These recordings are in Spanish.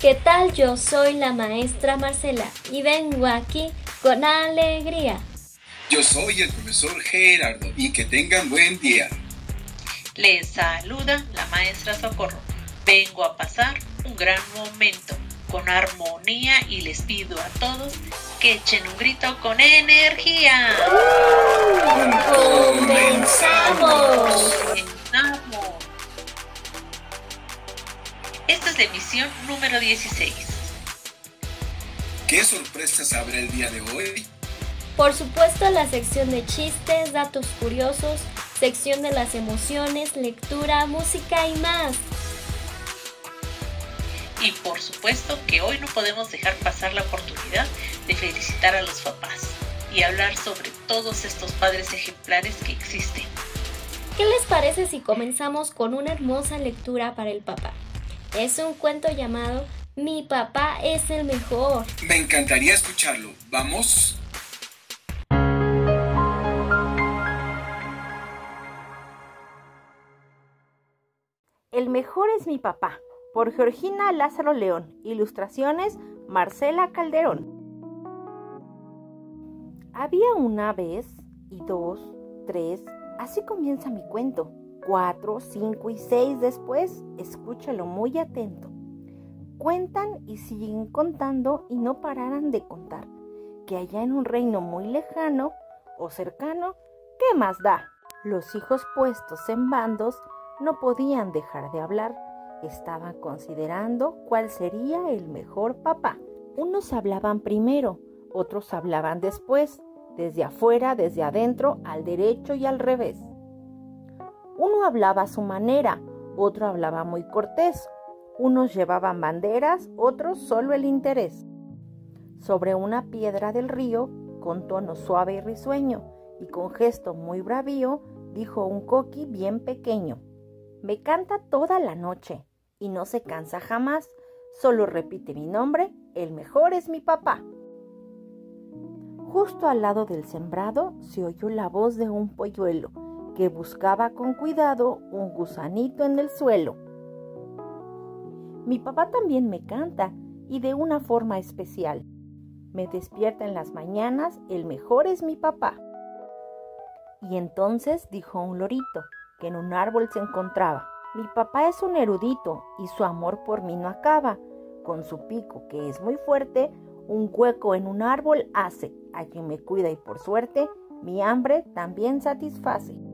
¿Qué tal? Yo soy la maestra Marcela y vengo aquí con alegría. Yo soy el profesor Gerardo y que tengan buen día. Les saluda la maestra Socorro. Vengo a pasar un gran momento con armonía y les pido a todos que echen un grito con energía. ¡Comenzamos! Comenzamos. Esta es la emisión número 16. ¿Qué sorpresas habrá el día de hoy? Por supuesto la sección de chistes, datos curiosos, sección de las emociones, lectura, música y más. Y por supuesto que hoy no podemos dejar pasar la oportunidad de felicitar a los papás y hablar sobre todos estos padres ejemplares que existen. ¿Qué les parece si comenzamos con una hermosa lectura para el papá? Es un cuento llamado Mi papá es el mejor. Me encantaría escucharlo. ¿Vamos? El mejor es mi papá, por Georgina Lázaro León. Ilustraciones Marcela Calderón. Había una vez, y dos, tres, así comienza mi cuento. Cuatro, cinco y seis después, escúchalo muy atento. Cuentan y siguen contando y no pararán de contar, que allá en un reino muy lejano o cercano, ¿qué más da? Los hijos puestos en bandos no podían dejar de hablar. Estaban considerando cuál sería el mejor papá. Unos hablaban primero, otros hablaban después, desde afuera, desde adentro, al derecho y al revés. Uno hablaba a su manera, otro hablaba muy cortés, unos llevaban banderas, otros solo el interés. Sobre una piedra del río, con tono suave y risueño, y con gesto muy bravío, dijo un coqui bien pequeño. Me canta toda la noche y no se cansa jamás. Solo repite mi nombre, el mejor es mi papá. Justo al lado del sembrado se oyó la voz de un polluelo que buscaba con cuidado un gusanito en el suelo. Mi papá también me canta y de una forma especial. Me despierta en las mañanas, el mejor es mi papá. Y entonces dijo un lorito, que en un árbol se encontraba. Mi papá es un erudito y su amor por mí no acaba. Con su pico, que es muy fuerte, un hueco en un árbol hace. Allí me cuida y por suerte mi hambre también satisface.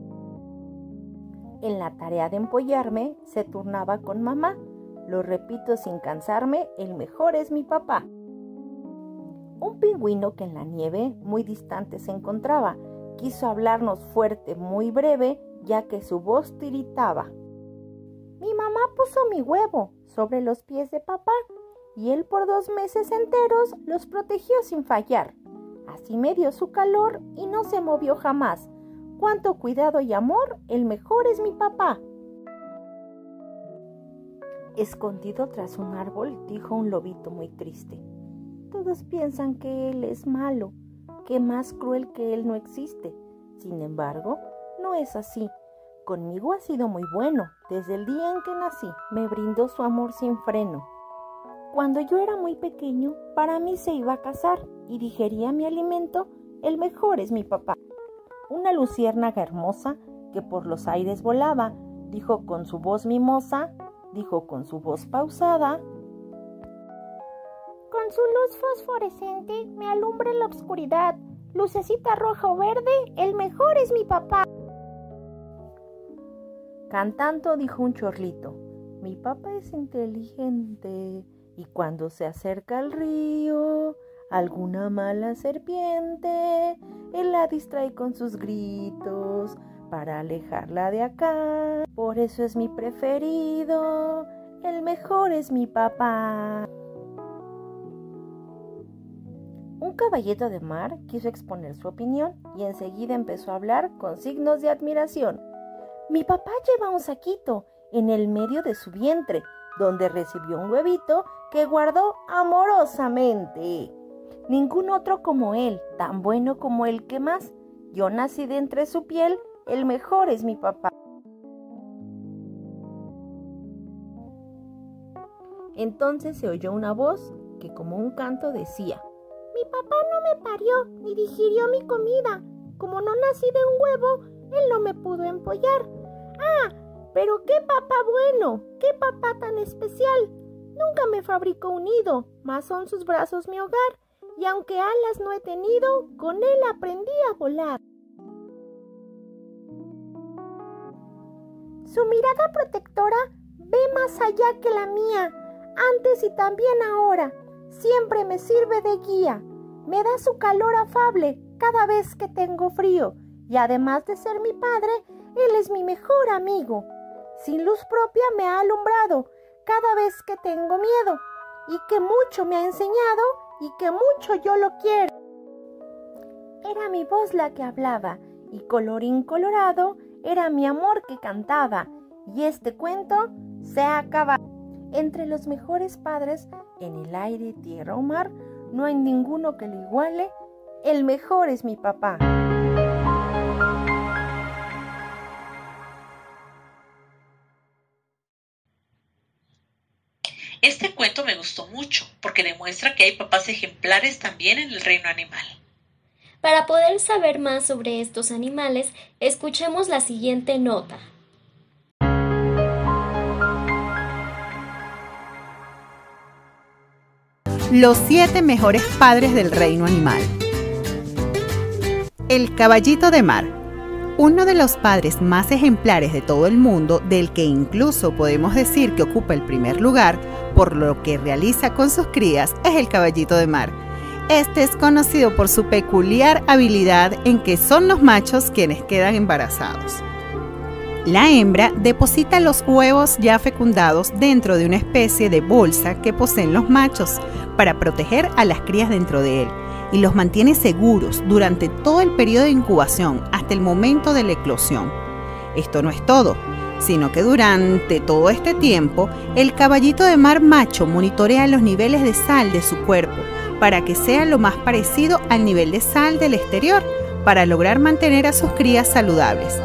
En la tarea de empollarme se turnaba con mamá. Lo repito sin cansarme, el mejor es mi papá. Un pingüino que en la nieve muy distante se encontraba quiso hablarnos fuerte, muy breve, ya que su voz tiritaba. Mi mamá puso mi huevo sobre los pies de papá y él por dos meses enteros los protegió sin fallar. Así me dio su calor y no se movió jamás. Cuánto cuidado y amor, el mejor es mi papá. Escondido tras un árbol, dijo un lobito muy triste. Todos piensan que él es malo, que más cruel que él no existe. Sin embargo, no es así. Conmigo ha sido muy bueno. Desde el día en que nací, me brindó su amor sin freno. Cuando yo era muy pequeño, para mí se iba a casar y digería mi alimento. El mejor es mi papá. Una luciérnaga hermosa que por los aires volaba, dijo con su voz mimosa, dijo con su voz pausada. Con su luz fosforescente me alumbra en la oscuridad. Lucecita roja o verde, el mejor es mi papá. Cantando dijo un chorlito, mi papá es inteligente y cuando se acerca al río, alguna mala serpiente, él la distrae con sus gritos para alejarla de acá. Por eso es mi preferido, el mejor es mi papá. Un caballito de mar quiso exponer su opinión y enseguida empezó a hablar con signos de admiración. Mi papá lleva un saquito en el medio de su vientre, donde recibió un huevito que guardó amorosamente. Ningún otro como él, tan bueno como el que más. Yo nací de entre su piel, el mejor es mi papá. Entonces se oyó una voz que como un canto decía, Mi papá no me parió ni digirió mi comida. Como no nací de un huevo, él no me pudo empollar. Ah, pero qué papá bueno, qué papá tan especial. Nunca me fabricó un nido, mas son sus brazos mi hogar, y aunque alas no he tenido, con él aprendí a volar. Su mirada protectora ve más allá que la mía, antes y también ahora. Siempre me sirve de guía. Me da su calor afable cada vez que tengo frío. Y además de ser mi padre, él es mi mejor amigo. Sin luz propia me ha alumbrado cada vez que tengo miedo. Y que mucho me ha enseñado y que mucho yo lo quiero. Era mi voz la que hablaba y colorín colorado era mi amor que cantaba. Y este cuento se acaba. Entre los mejores padres en el aire, tierra o mar, no hay ninguno que le iguale. El mejor es mi papá. Gustó mucho porque demuestra que hay papás ejemplares también en el reino animal. Para poder saber más sobre estos animales, escuchemos la siguiente nota. Los siete mejores padres del reino animal. El caballito de mar. Uno de los padres más ejemplares de todo el mundo, del que incluso podemos decir que ocupa el primer lugar por lo que realiza con sus crías, es el caballito de mar este es conocido por su peculiar habilidad en que son los machos quienes quedan embarazados. La hembra deposita los huevos ya fecundados dentro de una especie de bolsa que poseen los machos para proteger a las crías dentro de él y los mantiene seguros durante todo el periodo de incubación hasta el momento de la eclosión. Esto no es todo, sino que durante todo este tiempo el caballito de mar macho monitorea los niveles de sal de su cuerpo para que sea lo más parecido al nivel de sal del exterior, para lograr mantener a sus crías saludables.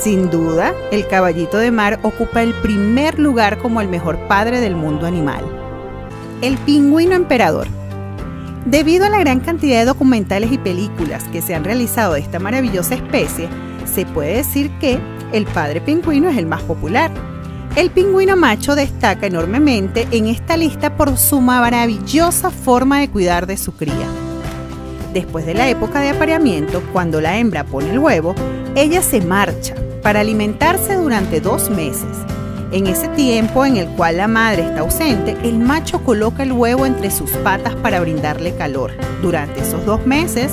Sin duda, el caballito de mar ocupa el primer lugar como el mejor padre del mundo animal. El pingüino emperador. Debido a la gran cantidad de documentales y películas que se han realizado de esta maravillosa especie, se puede decir que el padre pingüino es el más popular el pingüino macho destaca enormemente en esta lista por su maravillosa forma de cuidar de su cría. Después de la época de apareamiento, cuando la hembra pone el huevo, ella se marcha para alimentarse durante dos meses. En ese tiempo en el cual la madre está ausente, el macho coloca el huevo entre sus patas para brindarle calor. Durante esos dos meses,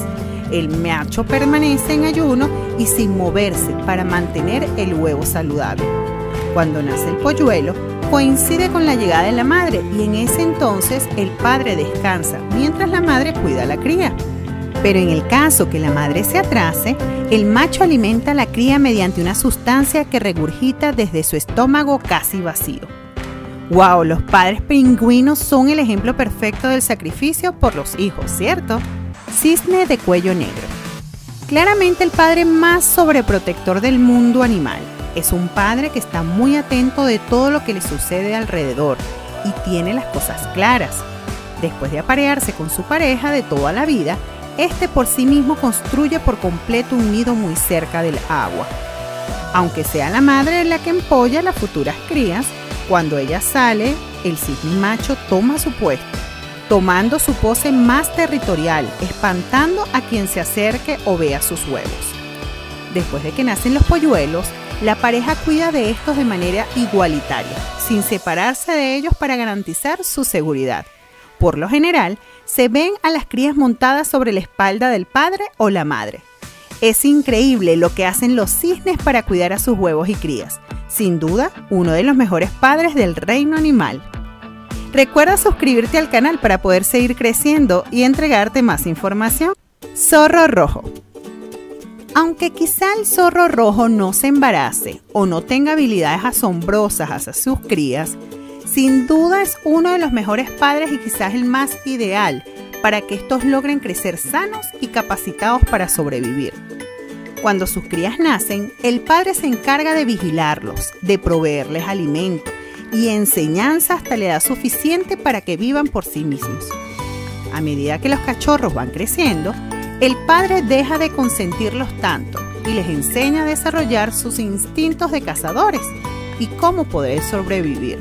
el macho permanece en ayuno y sin moverse para mantener el huevo saludable. Cuando nace el polluelo, coincide con la llegada de la madre y en ese entonces el padre descansa mientras la madre cuida a la cría. Pero en el caso que la madre se atrase, el macho alimenta a la cría mediante una sustancia que regurgita desde su estómago casi vacío. ¡Wow! Los padres pingüinos son el ejemplo perfecto del sacrificio por los hijos, ¿cierto? Cisne de cuello negro. Claramente el padre más sobreprotector del mundo animal es un padre que está muy atento de todo lo que le sucede alrededor y tiene las cosas claras. Después de aparearse con su pareja de toda la vida, este por sí mismo construye por completo un nido muy cerca del agua. Aunque sea la madre la que empolla las futuras crías, cuando ella sale, el cisne macho toma su puesto, tomando su pose más territorial, espantando a quien se acerque o vea sus huevos. Después de que nacen los polluelos, la pareja cuida de estos de manera igualitaria, sin separarse de ellos para garantizar su seguridad. Por lo general, se ven a las crías montadas sobre la espalda del padre o la madre. Es increíble lo que hacen los cisnes para cuidar a sus huevos y crías. Sin duda, uno de los mejores padres del reino animal. Recuerda suscribirte al canal para poder seguir creciendo y entregarte más información. Zorro Rojo aunque quizá el zorro rojo no se embarace o no tenga habilidades asombrosas hacia sus crías, sin duda es uno de los mejores padres y quizás el más ideal para que estos logren crecer sanos y capacitados para sobrevivir. Cuando sus crías nacen, el padre se encarga de vigilarlos, de proveerles alimento y enseñanza hasta la edad suficiente para que vivan por sí mismos. A medida que los cachorros van creciendo, el padre deja de consentirlos tanto y les enseña a desarrollar sus instintos de cazadores y cómo poder sobrevivir.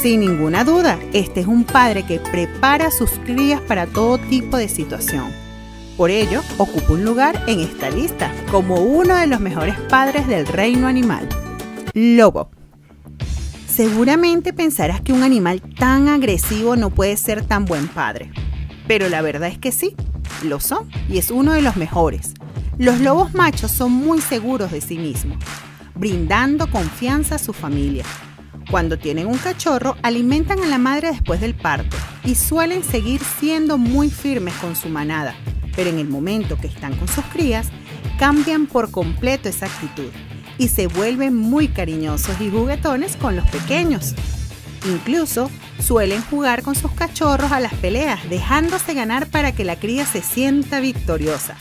Sin ninguna duda, este es un padre que prepara a sus crías para todo tipo de situación. Por ello, ocupa un lugar en esta lista como uno de los mejores padres del reino animal. Lobo. Seguramente pensarás que un animal tan agresivo no puede ser tan buen padre. Pero la verdad es que sí, lo son y es uno de los mejores. Los lobos machos son muy seguros de sí mismos, brindando confianza a su familia. Cuando tienen un cachorro, alimentan a la madre después del parto y suelen seguir siendo muy firmes con su manada, pero en el momento que están con sus crías, cambian por completo esa actitud y se vuelven muy cariñosos y juguetones con los pequeños. Incluso suelen jugar con sus cachorros a las peleas, dejándose ganar para que la cría se sienta victoriosa.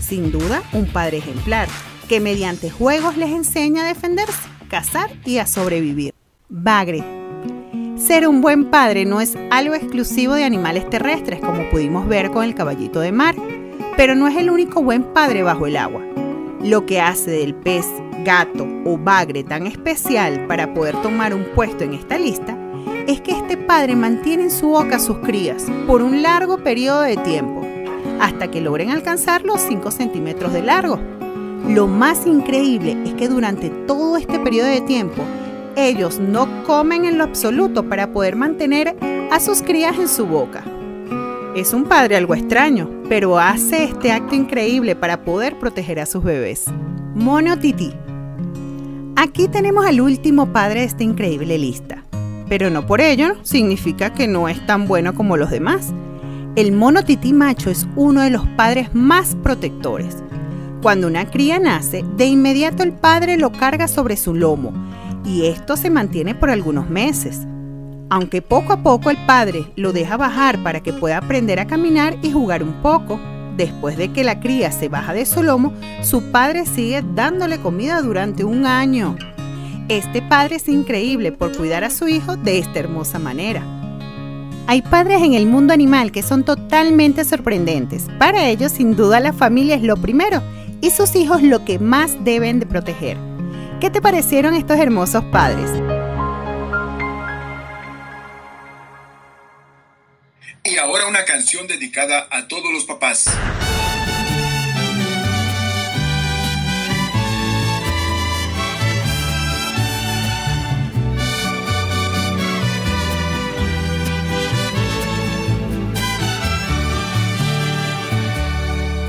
Sin duda, un padre ejemplar, que mediante juegos les enseña a defenderse, cazar y a sobrevivir. Bagre. Ser un buen padre no es algo exclusivo de animales terrestres, como pudimos ver con el caballito de mar, pero no es el único buen padre bajo el agua. Lo que hace del pez, gato o bagre tan especial para poder tomar un puesto en esta lista es que este padre mantiene en su boca a sus crías por un largo periodo de tiempo, hasta que logren alcanzar los 5 centímetros de largo. Lo más increíble es que durante todo este periodo de tiempo, ellos no comen en lo absoluto para poder mantener a sus crías en su boca. Es un padre algo extraño, pero hace este acto increíble para poder proteger a sus bebés. Mono Tití. Aquí tenemos al último padre de esta increíble lista, pero no por ello significa que no es tan bueno como los demás. El mono tití macho es uno de los padres más protectores. Cuando una cría nace, de inmediato el padre lo carga sobre su lomo y esto se mantiene por algunos meses. Aunque poco a poco el padre lo deja bajar para que pueda aprender a caminar y jugar un poco, después de que la cría se baja de su lomo, su padre sigue dándole comida durante un año. Este padre es increíble por cuidar a su hijo de esta hermosa manera. Hay padres en el mundo animal que son totalmente sorprendentes. Para ellos, sin duda, la familia es lo primero y sus hijos lo que más deben de proteger. ¿Qué te parecieron estos hermosos padres? Y ahora una canción dedicada a todos los papás.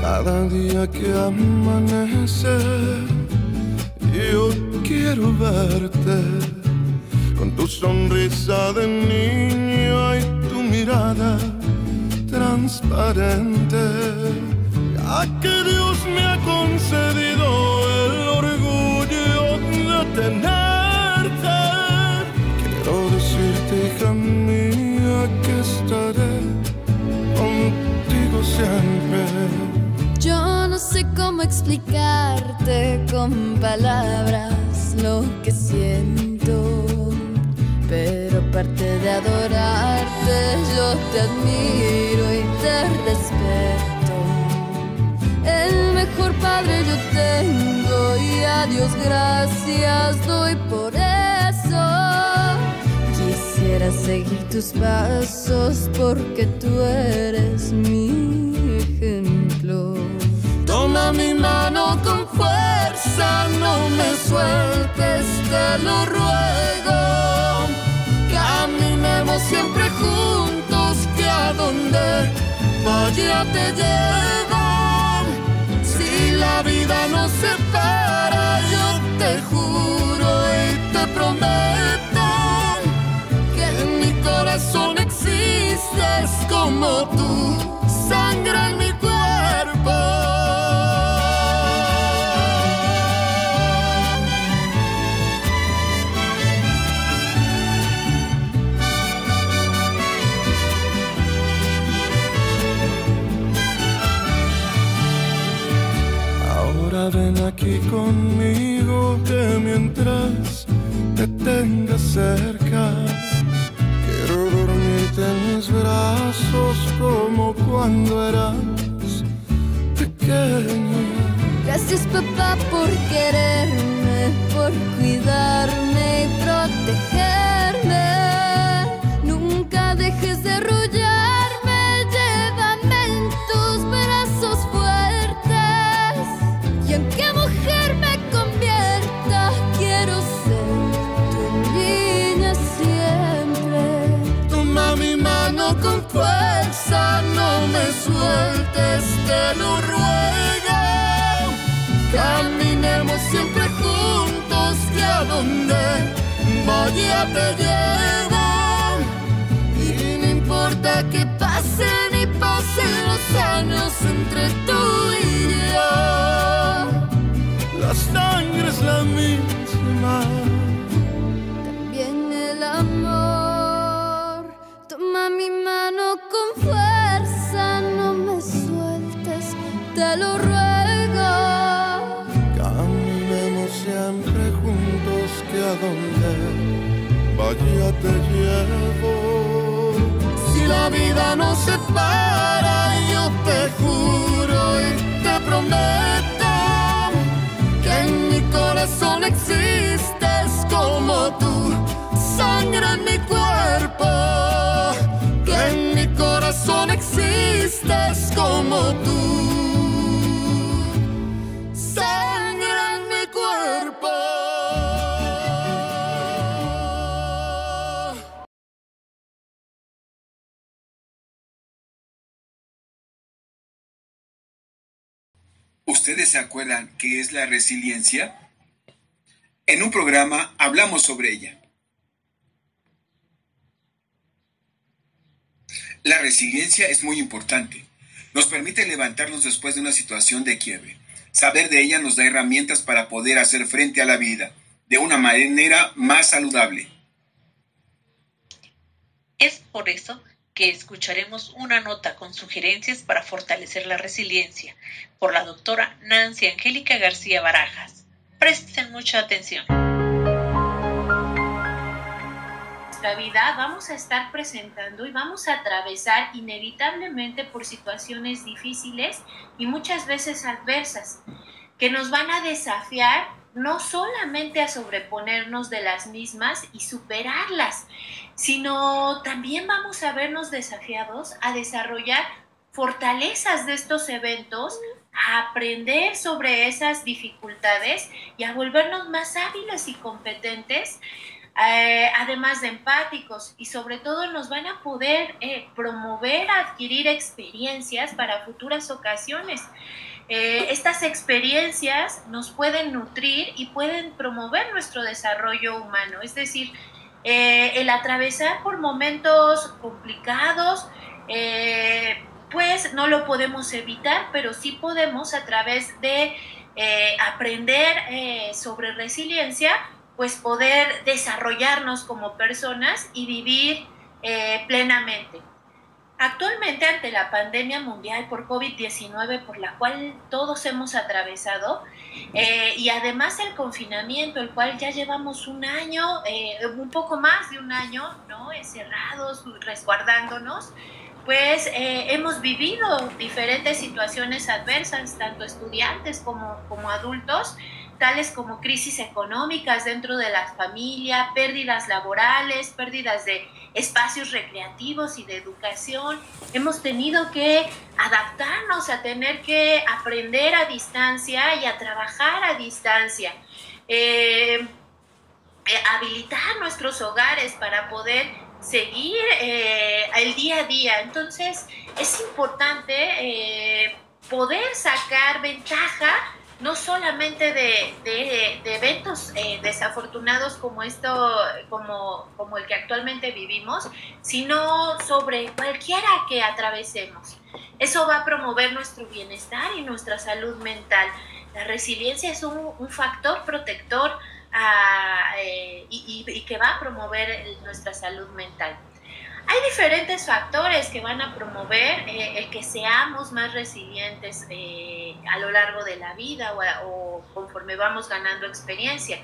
Cada día que amanece, yo quiero verte con tu sonrisa de niño transparente. Ya que Dios me ha concedido el orgullo de tenerte, quiero decirte, hija mía, que estaré contigo siempre. Yo no sé cómo explicarte con palabras lo que siento, pero de adorarte, yo te admiro y te respeto. El mejor padre yo tengo y a Dios gracias doy por eso. Quisiera seguir tus pasos porque tú eres mi ejemplo. Toma mi mano con fuerza, no me sueltes, te lo ruego. Caminemos siempre juntos, que a donde vaya te llevo. Si la vida nos separa, yo te juro y te prometo que en mi corazón existes como tú, sangre en mi cuerpo. Ahora ven aquí conmigo que mientras te tenga cerca, quiero dormirte en mis brazos como cuando eras pequeño. Gracias papá por quererme, por cuidarme y protegerme. Nunca dejes de rollar. Me sueltes, te lo ruego. Caminemos siempre juntos, que a donde vaya te llevo. Y no importa que pasen y pasen los años entre tú y yo. Vida se acuerdan qué es la resiliencia? En un programa hablamos sobre ella. La resiliencia es muy importante. Nos permite levantarnos después de una situación de quiebre. Saber de ella nos da herramientas para poder hacer frente a la vida de una manera más saludable. Es por eso que escucharemos una nota con sugerencias para fortalecer la resiliencia por la doctora Nancy Angélica García Barajas. Presten mucha atención. nuestra vida vamos a estar presentando y vamos a atravesar inevitablemente por situaciones difíciles y muchas veces adversas que nos van a desafiar no solamente a sobreponernos de las mismas y superarlas, sino también vamos a vernos desafiados a desarrollar fortalezas de estos eventos, a aprender sobre esas dificultades y a volvernos más hábiles y competentes eh, además de empáticos y sobre todo nos van a poder eh, promover, adquirir experiencias para futuras ocasiones. Eh, estas experiencias nos pueden nutrir y pueden promover nuestro desarrollo humano, es decir, el atravesar por momentos complicados, pues no lo podemos evitar, pero sí podemos a través de aprender sobre resiliencia, pues poder desarrollarnos como personas y vivir eh, plenamente. Actualmente ante la pandemia mundial por COVID-19 por la cual todos hemos atravesado eh, y además el confinamiento, el cual ya llevamos un año, eh, un poco más de un año, ¿no? Encerrados, resguardándonos, pues hemos vivido diferentes situaciones adversas, tanto estudiantes como, como adultos, tales como crisis económicas dentro de la familia, pérdidas laborales, pérdidas de espacios recreativos y de educación. Hemos tenido que adaptarnos a tener que aprender a distancia y a trabajar a distancia. Eh, eh, habilitar nuestros hogares para poder seguir eh, el día a día. Entonces es importante poder sacar ventaja no solamente de, eventos eh, desafortunados como esto, como, como el que actualmente vivimos, sino sobre cualquiera que atravesemos. Eso va a promover nuestro bienestar y nuestra salud mental. La resiliencia es un, factor protector ah, eh, y que va a promover nuestra salud mental. Hay diferentes factores que van a promover eh, el que seamos más resilientes eh, a lo largo de la vida o, conforme vamos ganando experiencia.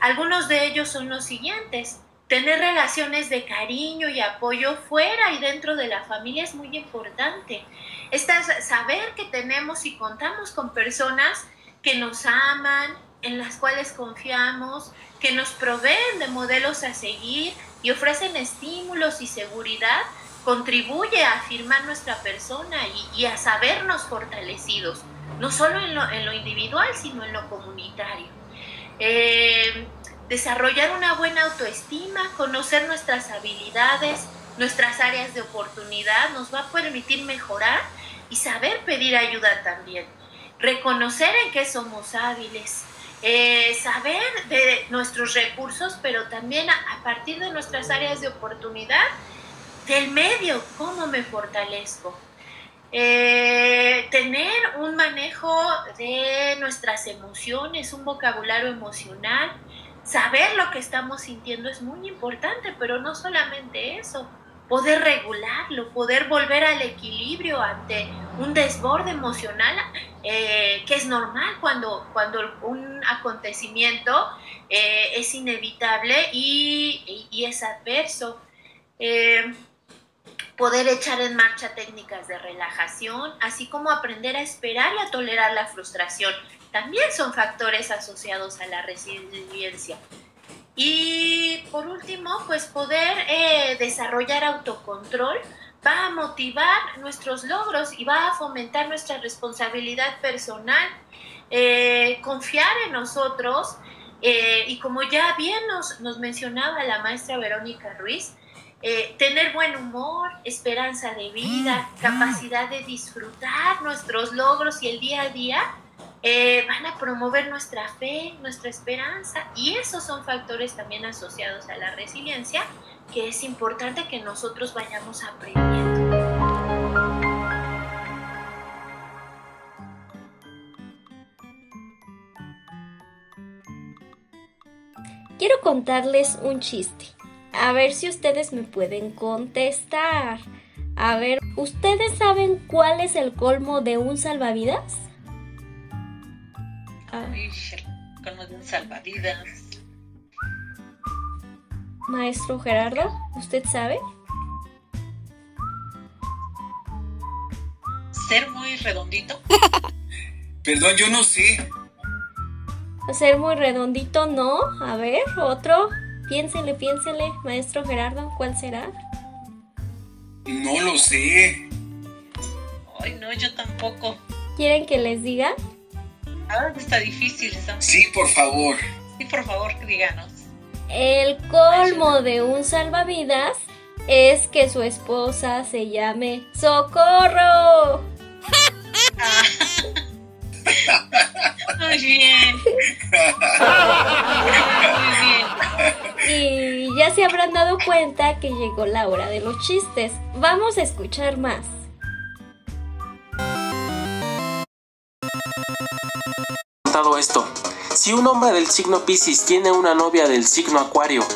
Algunos de ellos son los siguientes. tener relaciones de cariño y apoyo fuera y dentro de la familia es muy importante. Esta, saber que tenemos y contamos con personas que nos aman, en las cuales confiamos, que nos proveen de modelos a seguir y ofrecen estímulos y seguridad, contribuye a afirmar nuestra persona y, a sabernos fortalecidos, no solo en lo, individual, sino en lo comunitario. Eh, desarrollar una buena autoestima, conocer nuestras habilidades, nuestras áreas de oportunidad, nos va a permitir mejorar y saber pedir ayuda también. Reconocer en qué somos hábiles, eh, saber de nuestros recursos, pero también a, partir de nuestras áreas de oportunidad, del medio, cómo me fortalezco. Eh, tener un manejo de nuestras emociones, un vocabulario emocional, saber lo que estamos sintiendo es muy importante, pero no solamente eso, poder regularlo, poder volver al equilibrio ante un desborde emocional eh, que es normal cuando, cuando un acontecimiento eh, es inevitable y, es adverso. Eh, poder echar en marcha técnicas de relajación, así como aprender a esperar y a tolerar la frustración, también son factores asociados a la resiliencia. Y por último, pues poder desarrollar autocontrol va a motivar nuestros logros y va a fomentar nuestra responsabilidad personal, eh, confiar en nosotros eh, y como ya bien nos, nos, mencionaba la maestra Verónica Ruiz, tener buen humor, esperanza de vida, capacidad de disfrutar nuestros logros y el día a día eh, van a promover nuestra fe, nuestra esperanza y esos son factores también asociados a la resiliencia que es importante que nosotros vayamos aprendiendo. Quiero contarles un chiste. A ver si ustedes me pueden contestar. A ver, ¿ustedes saben cuál es el colmo de un salvavidas? Ah. con salvavidas. Maestro Gerardo, ¿usted sabe? Ser muy redondito. Perdón, yo no sé. Ser muy redondito, no. A ver, otro. Piénsele, piénsele, maestro Gerardo, ¿cuál será? No lo sé. Ay, no, yo tampoco. ¿Quieren que les diga? Ah, está difícil. Sí, por favor. Sí, por favor, díganos. El colmo de un salvavidas es que su esposa se llame Socorro. Muy bien. Muy bien. Y ya se habrán dado cuenta que llegó la hora de los chistes. Vamos a escuchar más. esto. Si un hombre del signo Pisces tiene una novia del signo Acuario,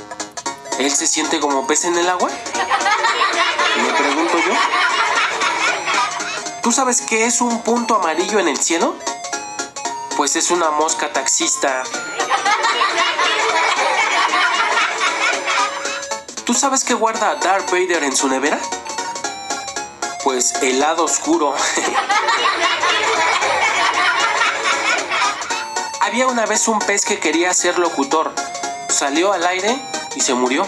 ¿él se siente como pez en el agua? Me pregunto yo. ¿Tú sabes qué es un punto amarillo en el cielo? Pues es una mosca taxista. ¿Tú sabes qué guarda Darth Vader en su nevera? Pues helado oscuro. Había una vez un pez que quería ser locutor. Salió al aire y se murió.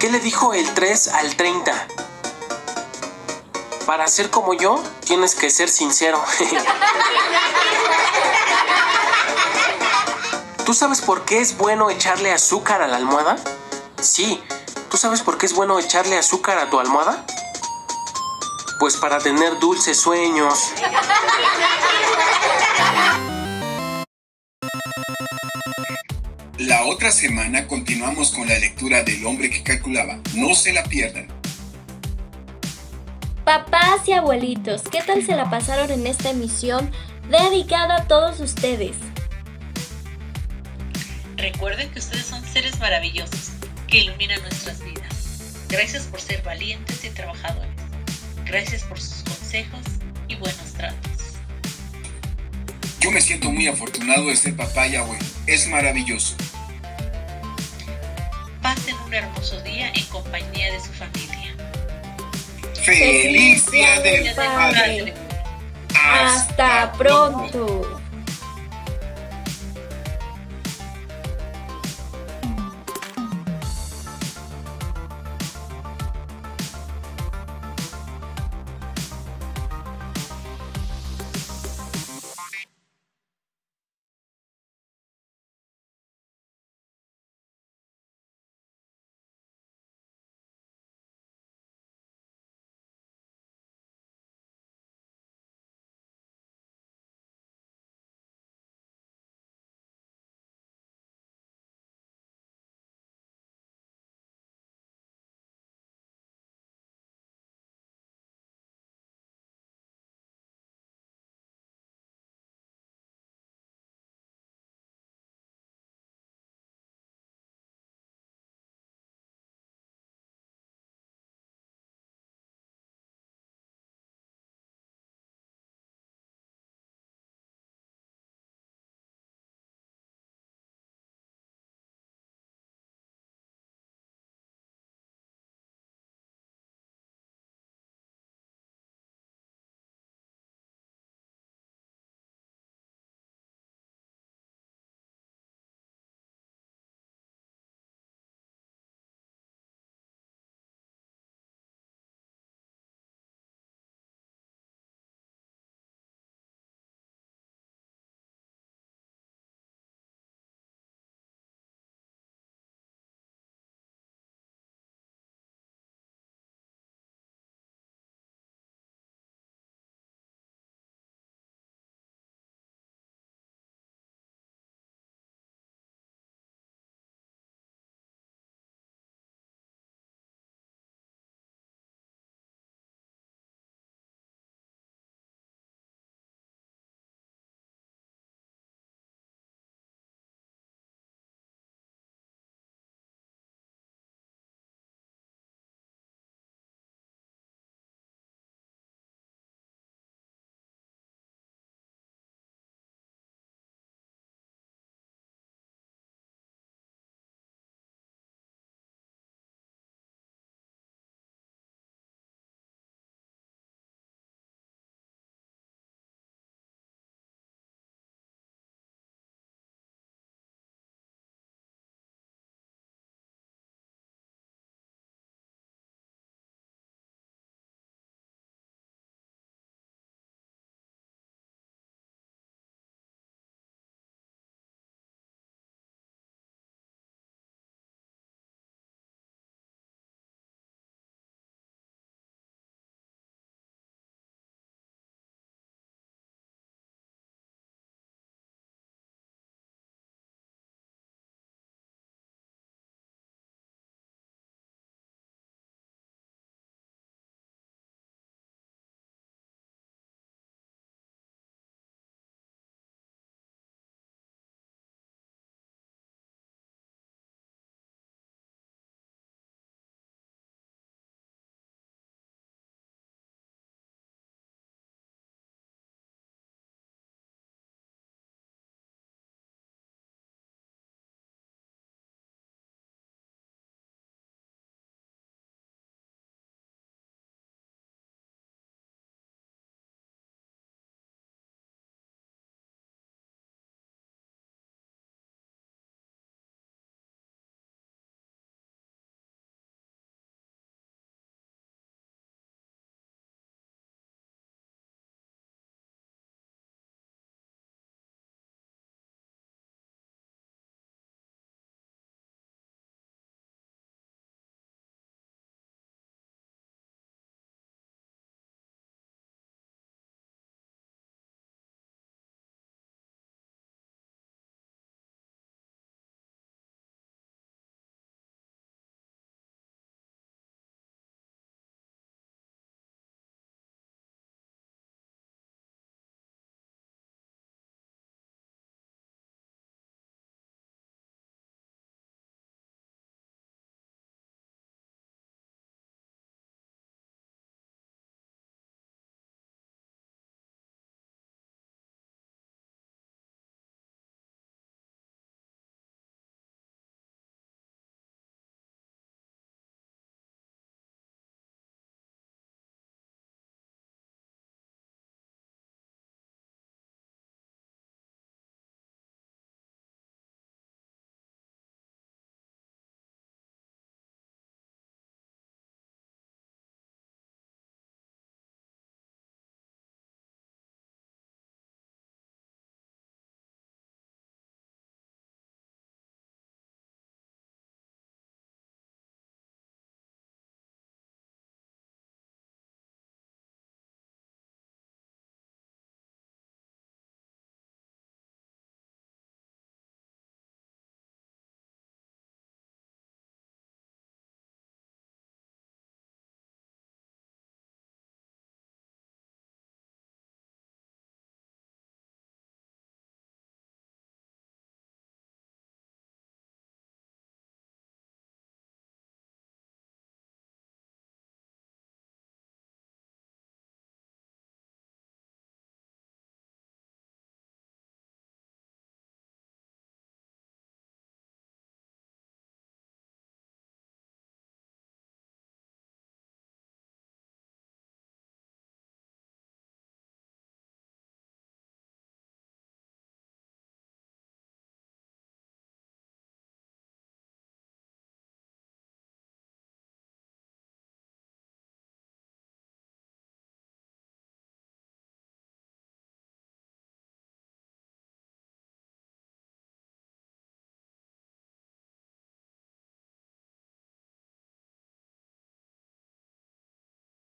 ¿Qué le dijo el 3 al 30? Para ser como yo, tienes que ser sincero. ¿Tú sabes por qué es bueno echarle azúcar a la almohada? Sí. ¿Tú sabes por qué es bueno echarle azúcar a tu almohada? Pues para tener dulces sueños. La otra semana continuamos con la lectura del hombre que calculaba. No se la pierdan. Papás y abuelitos, ¿qué tal se la pasaron en esta emisión dedicada a todos ustedes? Recuerden que ustedes son seres maravillosos que iluminan nuestras vidas. Gracias por ser valientes y trabajadores. Gracias por sus consejos y buenos tratos. Yo me siento muy afortunado de ser papá y abuelo. Es maravilloso. Pasen un hermoso día en compañía de su familia. ¡Feliz Día del Padre! Hasta pronto.